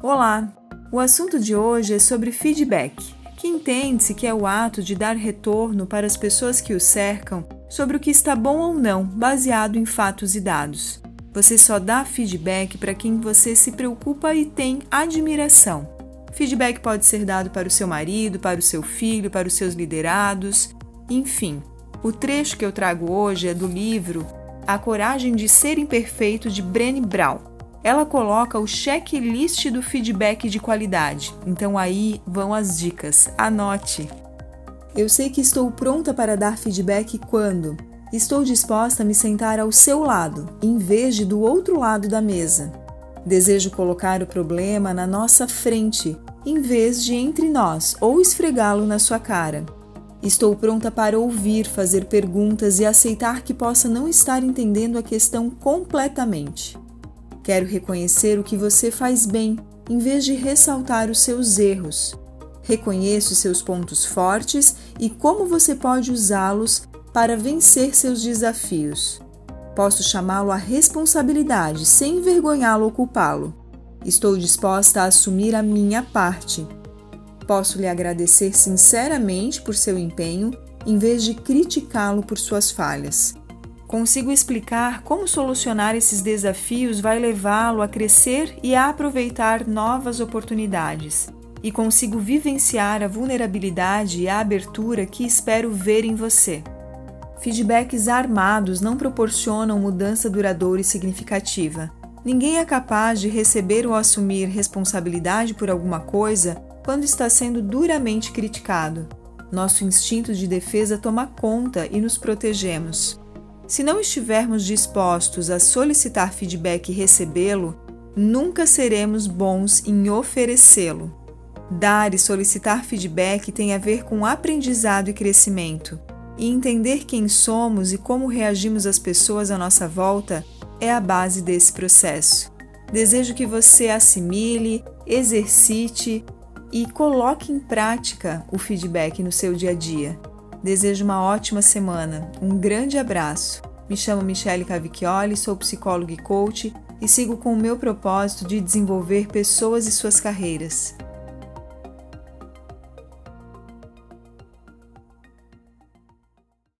Olá! O assunto de hoje é sobre feedback, que entende-se que é o ato de dar retorno para as pessoas que o cercam sobre o que está bom ou não, baseado em fatos e dados. Você só dá feedback para quem você se preocupa e tem admiração. Feedback pode ser dado para o seu marido, para o seu filho, para os seus liderados, enfim. O trecho que eu trago hoje é do livro A Coragem de Ser Imperfeito de Brené Brown. Ela coloca o checklist do feedback de qualidade. Então aí vão as dicas. Anote. Eu sei que estou pronta para dar feedback quando estou disposta a me sentar ao seu lado, em vez de do outro lado da mesa. Desejo colocar o problema na nossa frente, em vez de entre nós ou esfregá-lo na sua cara. Estou pronta para ouvir, fazer perguntas e aceitar que possa não estar entendendo a questão completamente. Quero reconhecer o que você faz bem, em vez de ressaltar os seus erros. Reconheço seus pontos fortes e como você pode usá-los para vencer seus desafios. Posso chamá-lo à responsabilidade sem envergonhá-lo ou culpá-lo. Estou disposta a assumir a minha parte. Posso lhe agradecer sinceramente por seu empenho em vez de criticá-lo por suas falhas. Consigo explicar como solucionar esses desafios vai levá-lo a crescer e a aproveitar novas oportunidades. E consigo vivenciar a vulnerabilidade e a abertura que espero ver em você. Feedbacks armados não proporcionam mudança duradoura e significativa. Ninguém é capaz de receber ou assumir responsabilidade por alguma coisa quando está sendo duramente criticado. Nosso instinto de defesa toma conta e nos protegemos. Se não estivermos dispostos a solicitar feedback e recebê-lo, nunca seremos bons em oferecê-lo. Dar e solicitar feedback tem a ver com aprendizado e crescimento, e entender quem somos e como reagimos às pessoas à nossa volta é a base desse processo. Desejo que você assimile, exercite e coloque em prática o feedback no seu dia a dia. Desejo uma ótima semana. Um grande abraço. Me chamo Michele Cavicchioli, sou psicóloga e coach e sigo com o meu propósito de desenvolver pessoas e suas carreiras.